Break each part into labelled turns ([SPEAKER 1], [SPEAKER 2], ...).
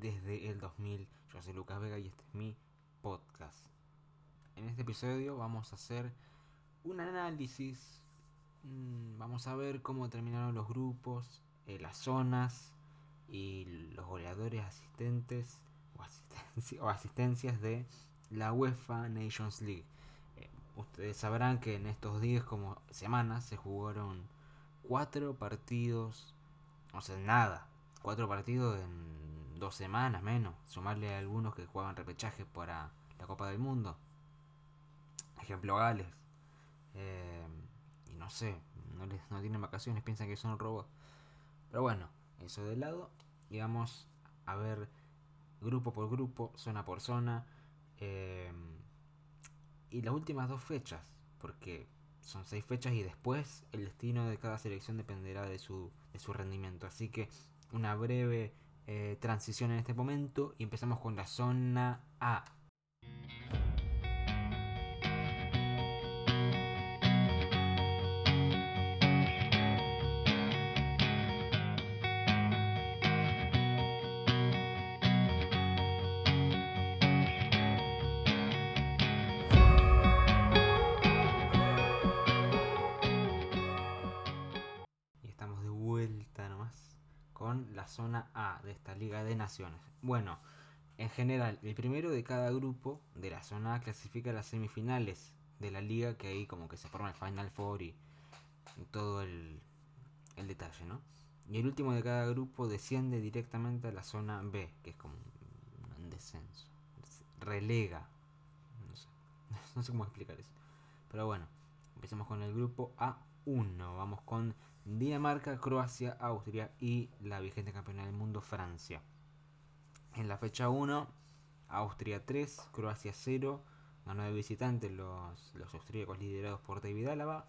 [SPEAKER 1] Desde el 2000. Yo soy Lucas Vega y este es mi podcast. En este episodio vamos a hacer un análisis, mm, vamos a ver cómo terminaron los grupos, eh, las zonas y los goleadores asistentes o, asistencias de la UEFA Nations League. Eh, ustedes sabrán que en estos días como semanas se jugaron cuatro partidos, o sea, nada, cuatro partidos en dos semanas menos, sumarle a algunos que juegan repechaje para la Copa del Mundo. Ejemplo Gales. Eh, y no sé, no, les, no tienen vacaciones, piensan que son robots. Pero bueno, eso de lado. Y vamos a ver grupo por grupo, zona por zona. Eh, y las últimas dos fechas, porque son seis fechas y después el destino de cada selección dependerá de su, de su rendimiento. Así que una breve eh, transición en este momento y empezamos con la zona A. A de esta Liga de Naciones. Bueno, en general, el primero de cada grupo de la zona A clasifica las semifinales de la liga, que ahí como que se forma el Final Four y, todo el, el, detalle, ¿no? Y el último de cada grupo desciende directamente a la zona B, que es como un descenso. Relega. No sé, no sé cómo explicar eso. Pero bueno, empecemos con el grupo A1. Vamos con Dinamarca, Croacia, Austria y la vigente campeona del mundo Francia. En la fecha 1, Austria 3, Croacia 0, ganó de visitante los, los austríacos liderados por David Álava.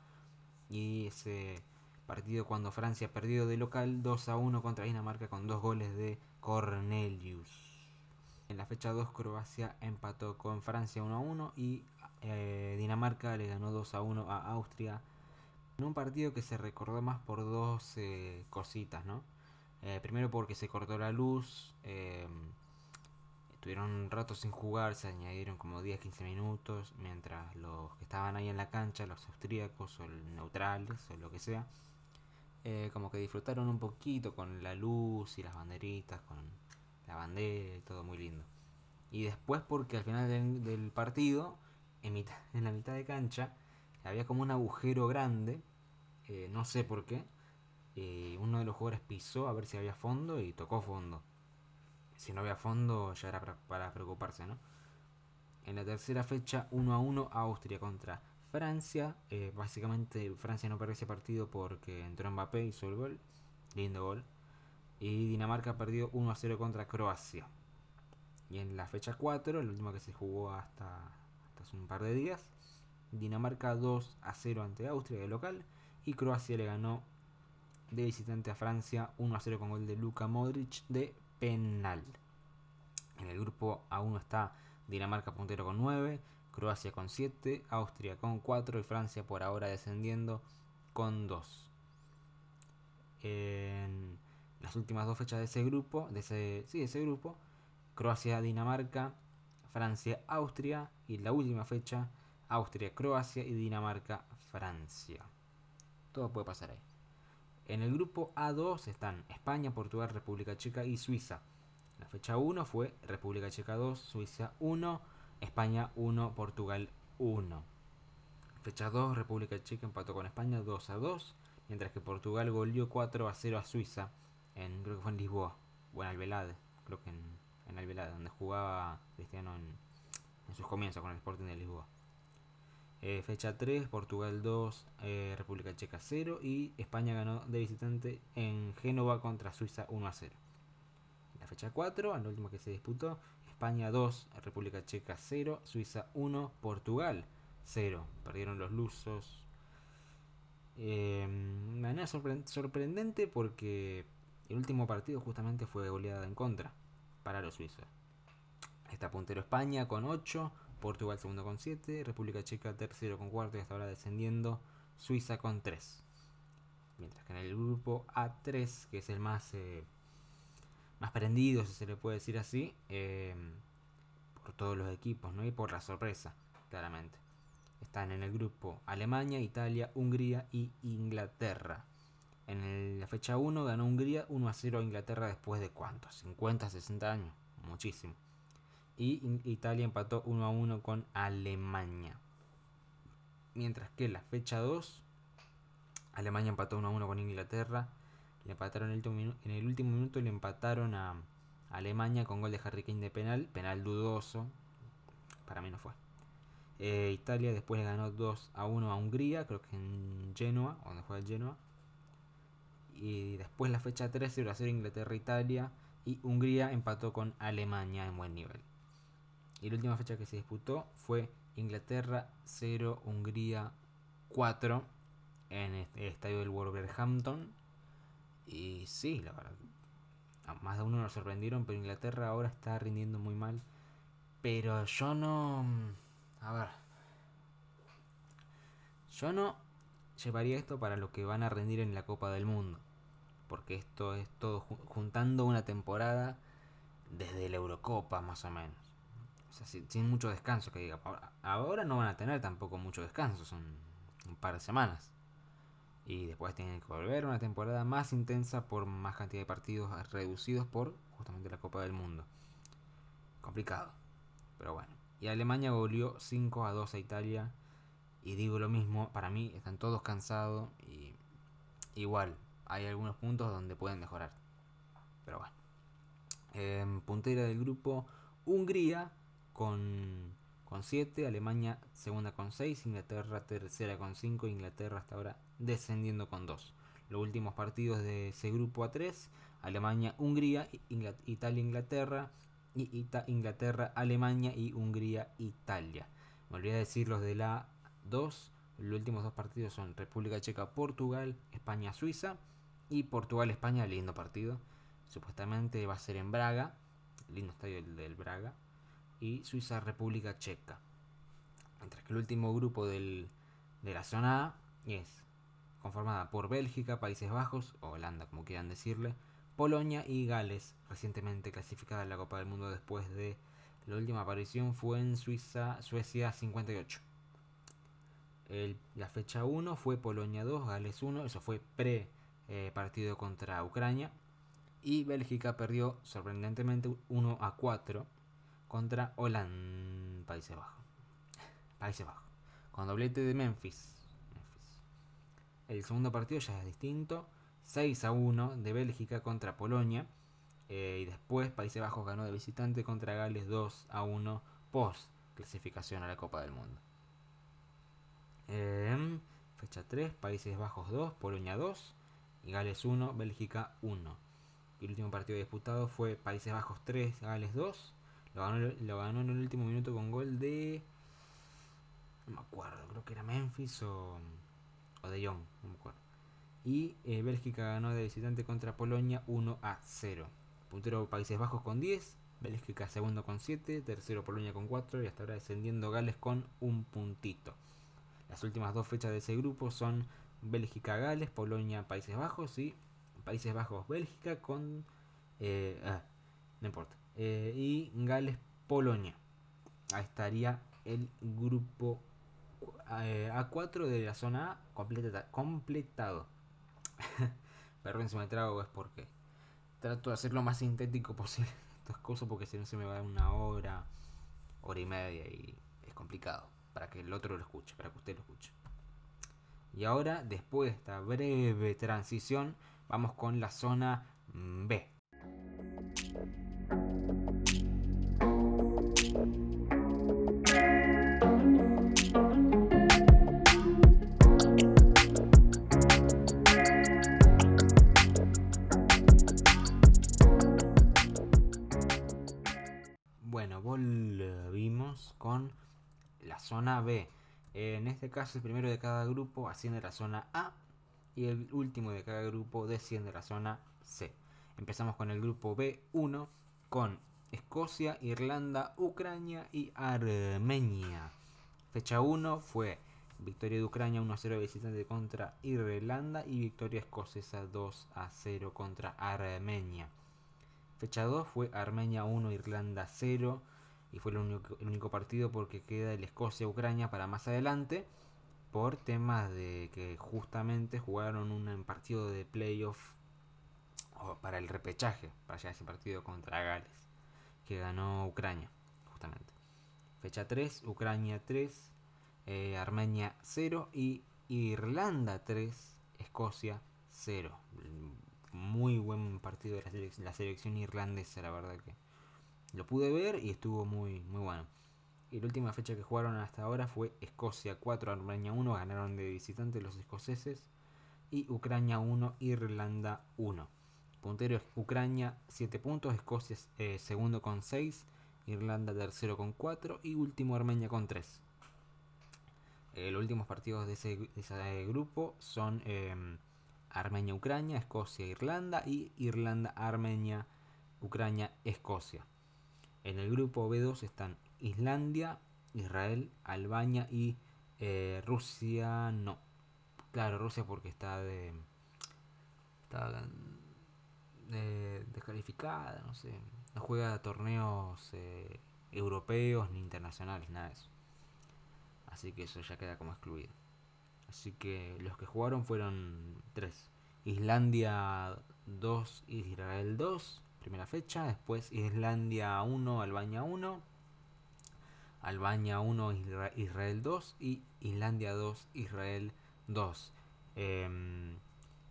[SPEAKER 1] Y ese partido cuando Francia perdió de local 2 a 1 contra Dinamarca con dos goles de Cornelius. En la fecha 2 Croacia empató con Francia 1 a 1 y eh, Dinamarca le ganó 2 a 1 a Austria en un partido que se recordó más por dos eh, cositas, ¿no? Eh, primero porque se cortó la luz, eh, estuvieron un rato sin jugar, se añadieron como 10-15 minutos, mientras los que estaban ahí en la cancha, los austríacos o los neutrales o lo que sea, como que disfrutaron un poquito con la luz y las banderitas, con la bandera y todo muy lindo. Y después porque al final del, partido, en, mitad, en la mitad de cancha, había como un agujero grande eh, no sé por qué. Eh, uno de los jugadores pisó a ver si había fondo y tocó fondo. Si no había fondo ya era para, preocuparse, ¿no? En la tercera fecha, 1 a 1, Austria contra Francia. Eh, básicamente Francia no perdió ese partido porque entró Mbappé, hizo el gol. Lindo gol. Y Dinamarca perdió 1 a 0 contra Croacia. Y en la fecha 4, el último que se jugó hasta, hasta hace un par de días, Dinamarca 2 a 0 ante Austria de local y Croacia le ganó de visitante a Francia 1 a 0 con gol de Luka Modric de penal. En el grupo A1 está Dinamarca puntero con 9, Croacia con 7, Austria con 4 y Francia por ahora descendiendo con 2. En las últimas dos fechas de ese grupo, de ese, sí, de ese grupo, Croacia, Dinamarca, Francia, Austria y la última fecha, Austria, Croacia y Dinamarca, Francia todo puede pasar ahí. En el grupo A2 están España, Portugal, República Checa y Suiza. La fecha 1 fue República Checa 2, Suiza 1, España 1, Portugal 1. Fecha 2, República Checa empató con España 2 a 2, mientras que Portugal goleó 4 a 0 a Suiza, en, creo que fue en Lisboa, o en Alvelade, creo que en, en donde jugaba Cristiano en, en sus comienzos con el Sporting de Lisboa. Eh, fecha 3, Portugal 2, eh, República Checa 0 y España ganó de visitante en Génova contra Suiza 1 a 0. La fecha 4, al último que se disputó, España 2, República Checa 0, Suiza 1, Portugal 0. Perdieron los lusos. Eh, de manera sorprendente porque el último partido justamente fue goleada en contra para los suizos. Está puntero España con 8, Portugal segundo con 7, República Checa tercero con cuarto y hasta ahora descendiendo, Suiza con 3. Mientras que en el grupo A3, que es el más, eh, más prendido, si se le puede decir así, eh, por todos los equipos, ¿no? Y por la sorpresa, claramente. Están en el grupo Alemania, Italia, Hungría y Inglaterra. En la fecha 1 ganó Hungría 1 a 0 a Inglaterra después de cuántos? 50, 60 años. Muchísimo. Y Italia empató 1 a 1 con Alemania. Mientras que la fecha 2, Alemania empató 1 a 1 con Inglaterra. Le empataron en el último minuto, le empataron a Alemania con gol de Harry Kane de penal. Penal dudoso. Para mí no fue. Eh, Italia después le ganó 2 a 1 a Hungría, creo que en Genoa, donde juega Genoa. Y después la fecha 13 0 a 0 Inglaterra-Italia. Y Hungría empató con Alemania en buen nivel. Y la última fecha que se disputó fue Inglaterra 0, Hungría 4 en el estadio del Wolverhampton. Y sí, la verdad, más de uno nos sorprendieron, pero Inglaterra ahora está rindiendo muy mal. Pero yo no... A ver. Yo no llevaría esto para lo que van a rendir en la Copa del Mundo. Porque esto es todo juntando una temporada desde la Eurocopa más o menos. Sin, mucho descanso que diga. Ahora no van a tener tampoco mucho descanso, son un par de semanas. Y después tienen que volver una temporada más intensa por más cantidad de partidos reducidos por justamente la Copa del Mundo. Complicado. Pero bueno. Y Alemania volvió 5 a 2 a Italia. Y digo lo mismo, para mí están todos cansados. Y igual, hay algunos puntos donde pueden mejorar. Pero bueno. En puntera del grupo, Hungría con, con 7, Alemania segunda con 6, Inglaterra tercera con 5, Inglaterra hasta ahora descendiendo con 2. Los últimos partidos de ese grupo A3, Alemania, Hungría, Italia, Inglaterra, Alemania y Hungría, Italia. Me olvidé decir los de la 2. Los últimos dos partidos son República Checa, Portugal, España, Suiza. Y Portugal, España, lindo partido. Supuestamente va a ser en Braga. Lindo estadio del Braga y Suiza República Checa. Mientras que el último grupo de la zona A es conformada por Bélgica, Países Bajos, o Holanda como quieran decirle, Polonia y Gales, recientemente clasificada en la Copa del Mundo después de la última aparición fue en Suiza, Suecia 58. la fecha 1 fue Polonia 2, Gales 1, eso fue pre eh, partido contra Ucrania. Y Bélgica perdió sorprendentemente 1 a 4 contra Holanda, Países Bajos. Países Bajos. Con doblete de Memphis. El segundo partido ya es distinto. 6 a 1 de Bélgica contra Polonia. Eh, y después Países Bajos ganó de visitante contra Gales 2 a 1 post clasificación a la Copa del Mundo. Em, fecha 3, Países Bajos 2, Polonia 2 y Gales 1, Bélgica 1. Y el último partido disputado fue Países Bajos 3, Gales 2 lo ganó, en el último minuto con gol de. No me acuerdo, creo que era Memphis o, o de Jong, no me acuerdo. Y eh, Bélgica ganó de visitante contra Polonia 1 a 0. Puntero Países Bajos con 10, Bélgica segundo con 7, tercero Polonia con 4 y hasta ahora descendiendo Gales con un puntito. Las últimas dos fechas de ese grupo son Bélgica-Gales, Polonia-Países Bajos y Países Bajos-Bélgica con... Eh, ah, no importa. Eh, y Gales-Polonia. Ahí estaría el grupo eh, A4 de la zona A completado. Perdón si me trago, es porque trato de hacer lo más sintético posible estas cosas porque si no se me va una hora, hora y media y es complicado para que el otro lo escuche, para que usted lo escuche. Y ahora, después de esta breve transición, vamos con la zona B. zona B. En este caso, el primero de cada grupo asciende a la zona A y el último de cada grupo desciende a la zona C. Empezamos con el grupo B1 con Escocia, Irlanda, Ucrania y Armenia. Fecha 1 fue victoria de Ucrania 1 a 0 visitante contra Irlanda y victoria escocesa 2 a 0 contra Armenia. Fecha 2 fue Armenia 1, Irlanda 0 y fue el único, el único partido porque queda el Escocia-Ucrania para más adelante por temas de que justamente jugaron un partido de playoff para el repechaje, para allá ese partido contra Gales, que ganó Ucrania, justamente. Fecha 3, Ucrania 3, eh, Armenia 0 y Irlanda 3, Escocia 0. Muy buen partido de la selección irlandesa, la verdad que lo pude ver y estuvo muy, muy bueno. Y la última fecha que jugaron hasta ahora fue Escocia 4, Armenia 1, ganaron de visitante los escoceses. Y Ucrania 1, Irlanda 1. Puntero es Ucrania 7 puntos, Escocia eh, segundo con 6, Irlanda tercero con 4 y último Armenia con 3. Eh, los últimos partidos de ese, grupo son em, Armenia-Ucrania, Escocia-Irlanda y Irlanda-Armenia, Ucrania-Escocia. En el grupo B2 están Islandia, Israel, Albania y eh, Rusia. No. Claro, Rusia porque está de. Está descalificada, no sé. No juega torneos eh, europeos ni internacionales, nada de eso. Así que eso ya queda como excluido. Así que los que jugaron fueron tres. Islandia 2, Israel 2, primera fecha. Después Islandia 1, Albania 1. Albania 1, Israel 2 y Islandia 2, Israel 2. Em,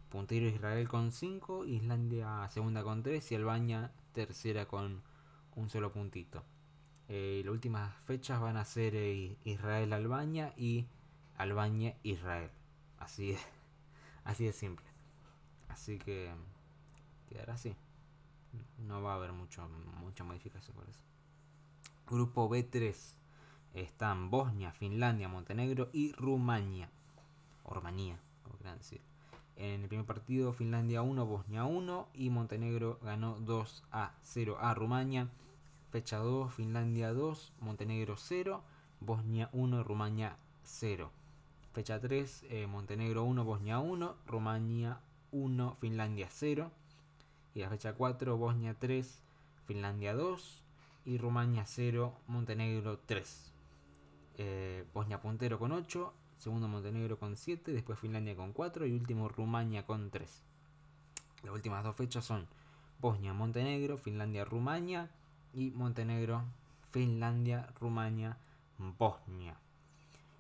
[SPEAKER 1] puntero Israel con 5, Islandia segunda con 3 y Albania tercera con un solo puntito. Eh, las últimas fechas van a ser eh, Israel-Albania y Albania-Israel. Así, así de simple. Así que quedará así. No va a haber mucho, mucha modificación por eso. Grupo B3 están Bosnia, Finlandia, Montenegro y Rumania. O Rumanía, como quieran decir. En el primer partido Finlandia 1, Bosnia 1 y Montenegro ganó 2 a 0 a Rumania. Fecha 2, Finlandia 2, Montenegro 0, Bosnia 1, Rumania 0. Fecha 3, eh, Montenegro 1, Bosnia 1, Rumania 1, Finlandia 0. Y la fecha 4, Bosnia 3, Finlandia 2 y Rumania 0, Montenegro 3. Eh, Bosnia puntero con 8, segundo Montenegro con 7, después Finlandia con 4 y último Rumania con 3. Las últimas dos fechas son Bosnia, Montenegro, Finlandia, Rumania y Montenegro, Finlandia, Rumania, Bosnia.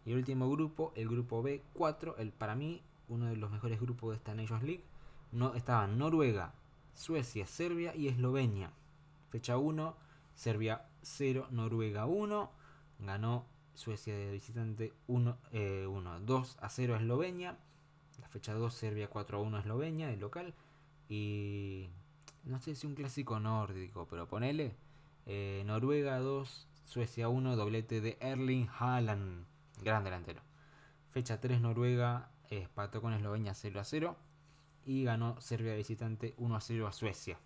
[SPEAKER 1] Y el último grupo, el grupo B4, el para mí uno de los mejores grupos de esta Nations League, no, estaban Noruega, Suecia, Serbia y Eslovenia. Fecha 1, Serbia 0, Noruega 1. Ganó Suecia de visitante 1, 2 eh, a 0 Eslovenia. La fecha 2, Serbia 4 a 1 Eslovenia, de local. Y no sé si un clásico nórdico, pero ponele eh, Noruega 2, Suecia 1, doblete de Erling Haaland, gran delantero. Fecha 3, Noruega empató con Eslovenia 0 a 0 y ganó Serbia visitante 1 a 0 a Suecia.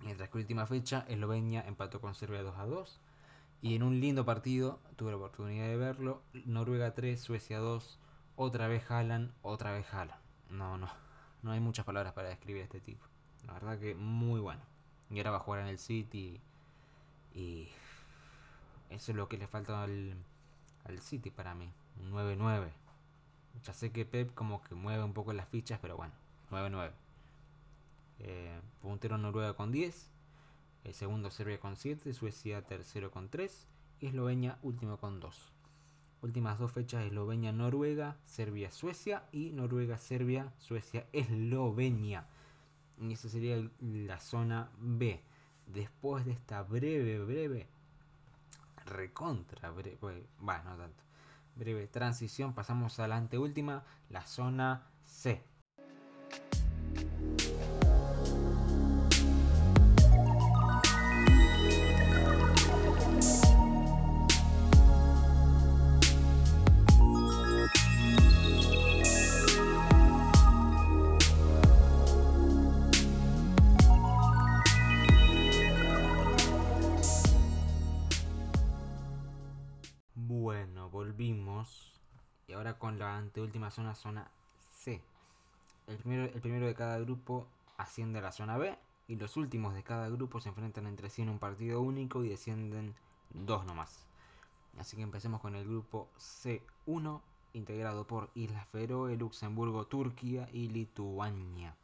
[SPEAKER 1] Mientras que última fecha, Eslovenia empató con Serbia 2 a 2 y en un lindo partido, tuve la oportunidad de verlo, Noruega 3, Suecia 2, otra vez Haaland, otra vez Haaland. No, no, no hay muchas palabras para describir a este tipo. La verdad que muy bueno. Y ahora va a jugar en el City y eso es lo que le falta al, al City para mí. Un 9-9. Ya sé que Pep como que mueve un poco las fichas, pero bueno, 9-9. Eh, puntero Noruega con 10. El segundo Serbia con 7, Suecia tercero con 3 y Eslovenia último con 2. Últimas dos fechas Eslovenia-Noruega, Serbia-Suecia y Noruega-Serbia, Suecia-Eslovenia. Y esa sería la zona B. Después de esta breve, breve, recontra breve, bueno, no tanto, breve transición, pasamos a la anteúltima, la zona C. vimos Y ahora con la anteúltima zona, zona C. El primero, el primero de cada grupo asciende a la zona B. Y los últimos de cada grupo se enfrentan entre sí en un partido único y descienden dos nomás. Así que empecemos con el grupo C1, integrado por Islas Feroe, Luxemburgo, Turquía y Lituania.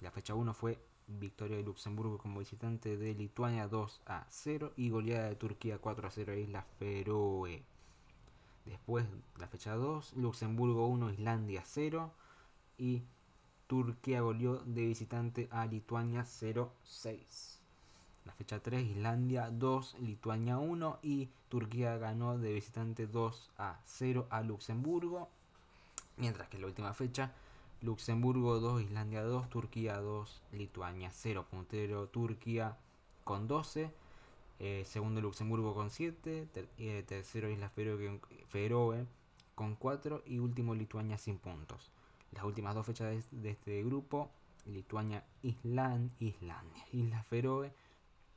[SPEAKER 1] La fecha 1 fue victoria de Luxemburgo como visitante de Lituania 2 a 0 y goleada de Turquía 4 a 0 a Islas Feroe. Después, la fecha 2, Luxemburgo 1, Islandia 0 y Turquía goleó de visitante a Lituania 0-6. La fecha 3, Islandia 2, Lituania 1 y Turquía ganó de visitante 2 a 0 a Luxemburgo. Mientras que la última fecha, Luxemburgo 2, Islandia 2, Turquía 2, Lituania 0. Puntero Turquía con 12. Eh, segundo Luxemburgo con 7. Eh, tercero Islas Feroe, con 4. Y último Lituania sin puntos. Las últimas dos fechas de, este grupo, Lituania, Island, Islandia, Islas Feroe,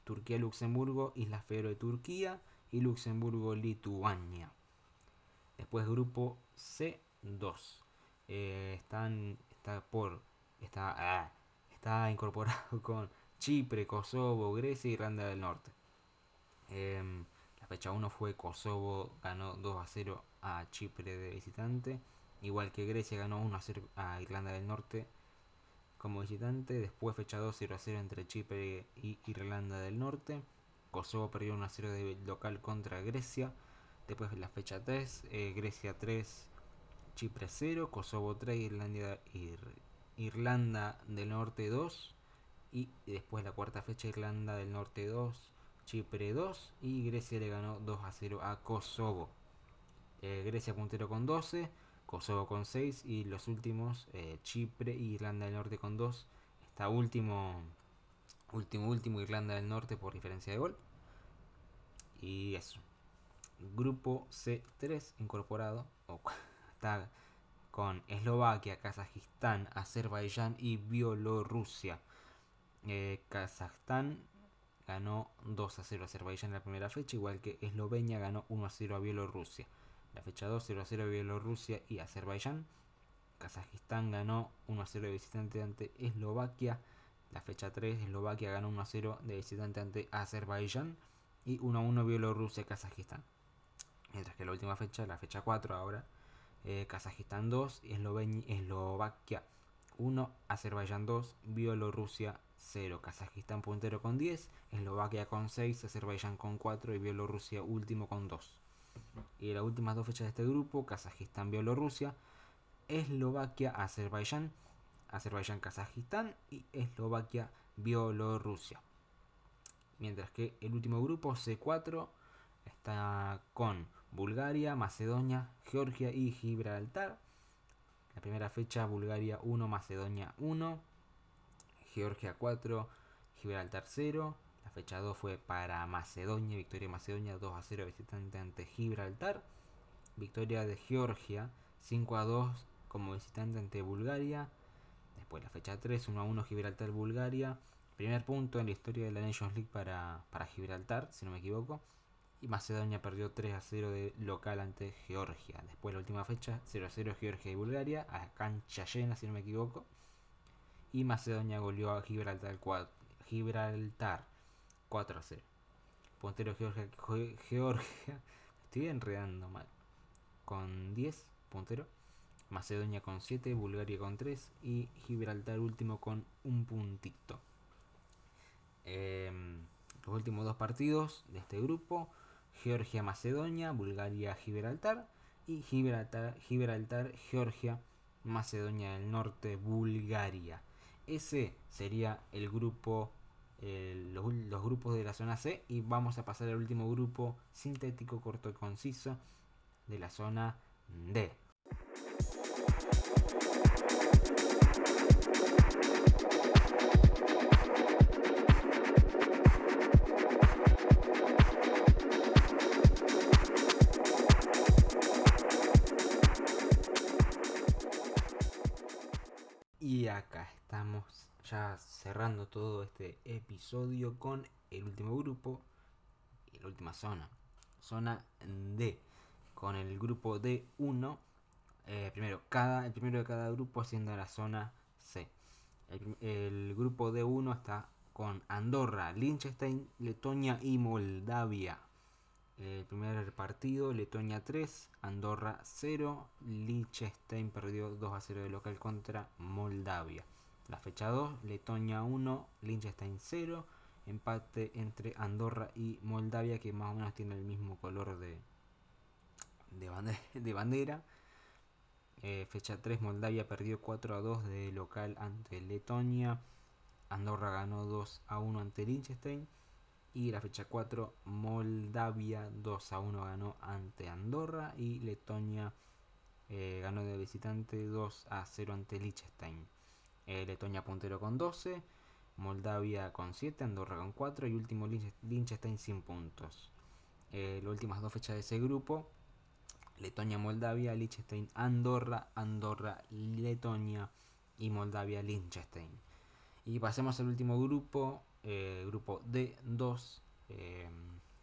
[SPEAKER 1] Turquía, Luxemburgo, Islas Feroe, Turquía y Luxemburgo, Lituania. Después grupo C2. Eh, están, está por está, ah, está incorporado con Chipre, Kosovo, Grecia y Irlanda del Norte. Em, la fecha 1 fue Kosovo, ganó 2 a 0 a Chipre de visitante. Igual que Grecia ganó 1 a 0 a Irlanda del Norte como visitante. Después fecha 2 0 a 0 entre Chipre y Irlanda del Norte. Kosovo perdió 1 a 0 de local contra Grecia. Después la fecha 3, eh, Grecia 3, Chipre 0, Kosovo 3, Irlanda, Irlanda del Norte 2. Y después la cuarta fecha, Irlanda del Norte 2, Chipre 2. Y Grecia le ganó 2 a 0 a Kosovo. Eh, Grecia puntero con 12. Kosovo con 6 y los últimos eh, Chipre y Irlanda del Norte con 2. Está último, último, último Irlanda del Norte por diferencia de gol. Y eso. Grupo C3 incorporado. está con Eslovaquia, Kazajistán, Azerbaiyán y Bielorrusia. Eh, Kazajstán ganó 2 a 0 a Azerbaiyán en la primera fecha, igual que Eslovenia ganó 1 a 0 a Bielorrusia. La fecha 2, 0 a 0 Bielorrusia y Azerbaiyán. Kazajistán ganó 1 a 0 de visitante ante Eslovaquia. La fecha 3, Eslovaquia ganó 1 a 0 de visitante ante Azerbaiyán. Y 1 a 1 Bielorrusia-Kazajistán. Mientras que la última fecha, la fecha 4 ahora, eh, Kazajistán 2, Eslovaquia 1, Azerbaiyán 2, Bielorrusia 0. Kazajistán puntero con 10, Eslovaquia con 6, Azerbaiyán con 4 y Bielorrusia último con 2. Y las últimas dos fechas de este grupo, Kazajistán, Bielorrusia, Eslovaquia, Azerbaiyán, Azerbaiyán, Kazajistán y Eslovaquia, Bielorrusia. Mientras que el último grupo, C4, está con Bulgaria, Macedonia, Georgia y Gibraltar. La primera fecha, Bulgaria 1, Macedonia 1, Georgia 4, Gibraltar 0. La fecha 2 fue para Macedonia, victoria de Macedonia 2 a 0 visitante ante Gibraltar. Victoria de Georgia 5 a 2 como visitante ante Bulgaria. Después la fecha 3, 1 a 1 Gibraltar-Bulgaria. Primer punto en la historia de la Nations League para, Gibraltar, si no me equivoco. Y Macedonia perdió 3 a 0 de local ante Georgia. Después la última fecha, 0 a 0 Georgia y Bulgaria, a cancha llena, si no me equivoco. Y Macedonia goleó a Gibraltar 4. Gibraltar 4 a 0. Puntero Georgia, Georgia, estoy enredando mal. Con 10, puntero. Macedonia con 7, Bulgaria con 3 y Gibraltar último con un puntito. Em, los últimos dos partidos de este grupo, Georgia-Macedonia, Bulgaria-Gibraltar y Gibraltar, Georgia, Macedonia del Norte, Bulgaria. Ese sería el grupo los, grupos de la zona C y vamos a pasar al último grupo sintético, corto y conciso de la zona D. Y acá estamos ya cerrando todo este episodio con el último grupo y la última zona. Zona D. Con el grupo D1 eh, primero, cada, el primero de cada grupo siendo la zona C. El, grupo D1 está con Andorra, Liechtenstein, Letonia y Moldavia. El primer partido, Letonia 3, Andorra 0, Liechtenstein perdió 2 a 0 de local contra Moldavia. La fecha 2, Letonia 1, Liechtenstein 0, empate entre Andorra y Moldavia que más o menos tiene el mismo color de, de bandera. Eh, fecha 3, Moldavia perdió 4 a 2 de local ante Letonia. Andorra ganó 2 a 1 ante Liechtenstein. Y la fecha 4, Moldavia 2 a 1 ganó ante Andorra. Y Letonia eh, ganó de visitante 2 a 0 ante Liechtenstein. Eh, Letonia puntero con 12. Moldavia con 7, Andorra con 4 y último Liechtenstein sin puntos. las últimas dos fechas de ese grupo Letonia, Moldavia, Liechtenstein, Andorra, Andorra, Letonia y Moldavia, Liechtenstein. Y pasemos al último grupo, eh, grupo D2. Eh,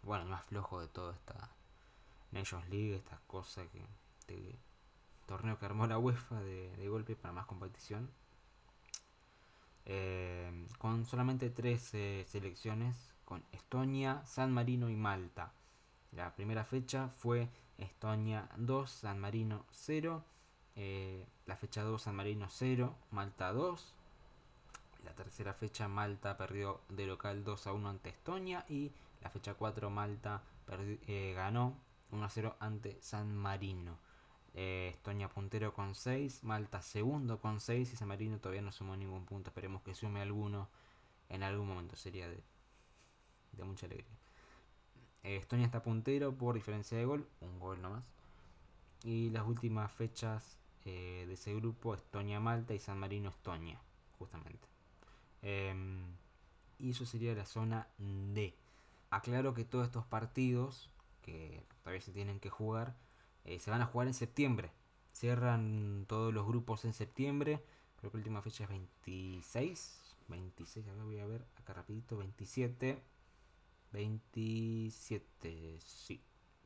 [SPEAKER 1] bueno, el más flojo de toda esta Nations League, esta cosa que. Este torneo que armó la UEFA de, golpe para más competición. Eh, con solamente tres selecciones, con Estonia, San Marino y Malta. La primera fecha fue Estonia 2, San Marino 0. Eh, la fecha 2, San Marino 0, Malta 2. La tercera fecha, Malta perdió de local 2 a 1 ante Estonia. Y la fecha 4, Malta eh, ganó 1 a 0 ante San Marino. Eh, Estonia puntero con 6, Malta segundo con 6 y San Marino todavía no sumó ningún punto. Esperemos que sume alguno en algún momento. Sería de, mucha alegría. Eh, Estonia está puntero por diferencia de gol, un gol nomás. Y las últimas fechas de ese grupo, Estonia, Malta y San Marino, Estonia, justamente. Em, y eso sería la zona D. Aclaro que todos estos partidos, que todavía se tienen que jugar, eh, se van a jugar en septiembre. Cierran todos los grupos en septiembre. Creo que la última fecha es 26. 26, ver, voy a ver acá rapidito. 27. 27, sí,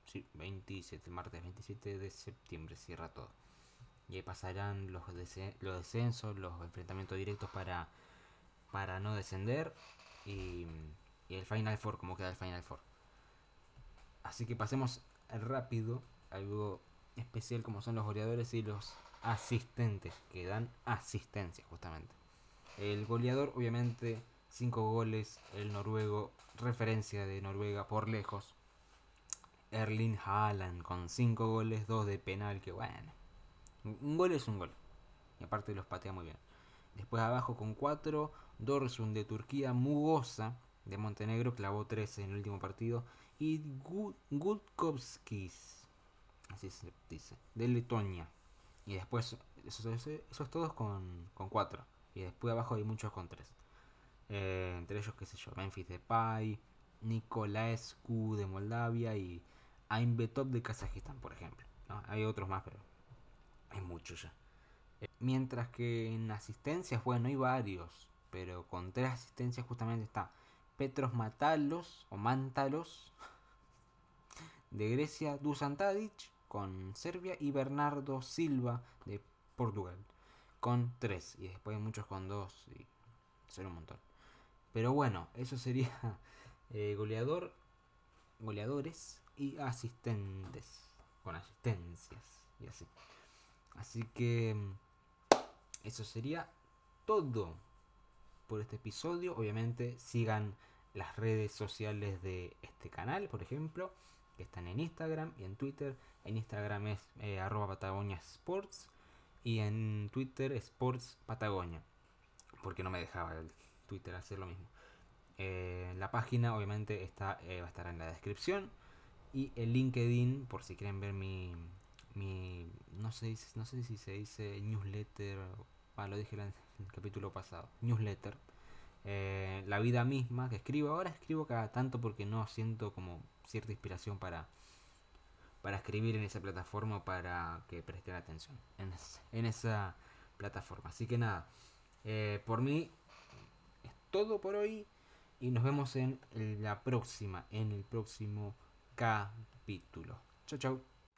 [SPEAKER 1] sí, 27, martes 27 de septiembre cierra todo. Y ahí pasarán los descensos, los enfrentamientos directos para, para no descender. Y, el Final Four, como queda el Final Four. Así que pasemos rápido algo especial como son los goleadores y los asistentes, que dan asistencia justamente. El goleador obviamente 5 goles, el noruego, referencia de Noruega por lejos. Erling Haaland con 5 goles, 2 de penal, que bueno. Un gol es un gol. Y aparte los patea muy bien. Después abajo con 4, Dorsun de Turquía, Mugosa de Montenegro, clavó 13 en el último partido. Y Gutkovskis, así se dice, de Letonia. Y después, esos, todos con, con 4. Y después abajo hay muchos con 3. Eh, entre ellos, qué sé yo, Memphis Depay, Nicolaescu de Moldavia y Ainbetov de Kazajistán, por ejemplo. Hay otros más, pero hay muchos ya. Eh, mientras que en asistencias, bueno, hay varios, pero con tres asistencias justamente está Petros Matalos o Mantalos de Grecia, Dusan Tadic con Serbia y Bernardo Silva de Portugal con tres. Y después hay muchos con dos y son un montón. Pero bueno, eso sería eh, goleador, goleadores y asistentes. Con asistencias y así. Así que mm, eso sería todo por este episodio. Obviamente sigan las redes sociales de este canal, por ejemplo, que están en Instagram y en Twitter. En Instagram es eh, arroba Patagonia Sports y en Twitter Sports Patagonia. Porque no me dejaba el Twitter hacer lo mismo. Eh, la página obviamente está, eh, va a estar en la descripción. Y el LinkedIn, por si quieren ver mi, mi no, sé, no sé si se dice newsletter, ah, lo dije en el capítulo pasado, newsletter. Eh, la vida misma que escribo. Ahora escribo cada tanto porque no siento como cierta inspiración para, para escribir en esa plataforma para que presten atención en, esa plataforma. Así que nada, por mí todo por hoy y nos vemos en la próxima, en el próximo capítulo. Chau, chau.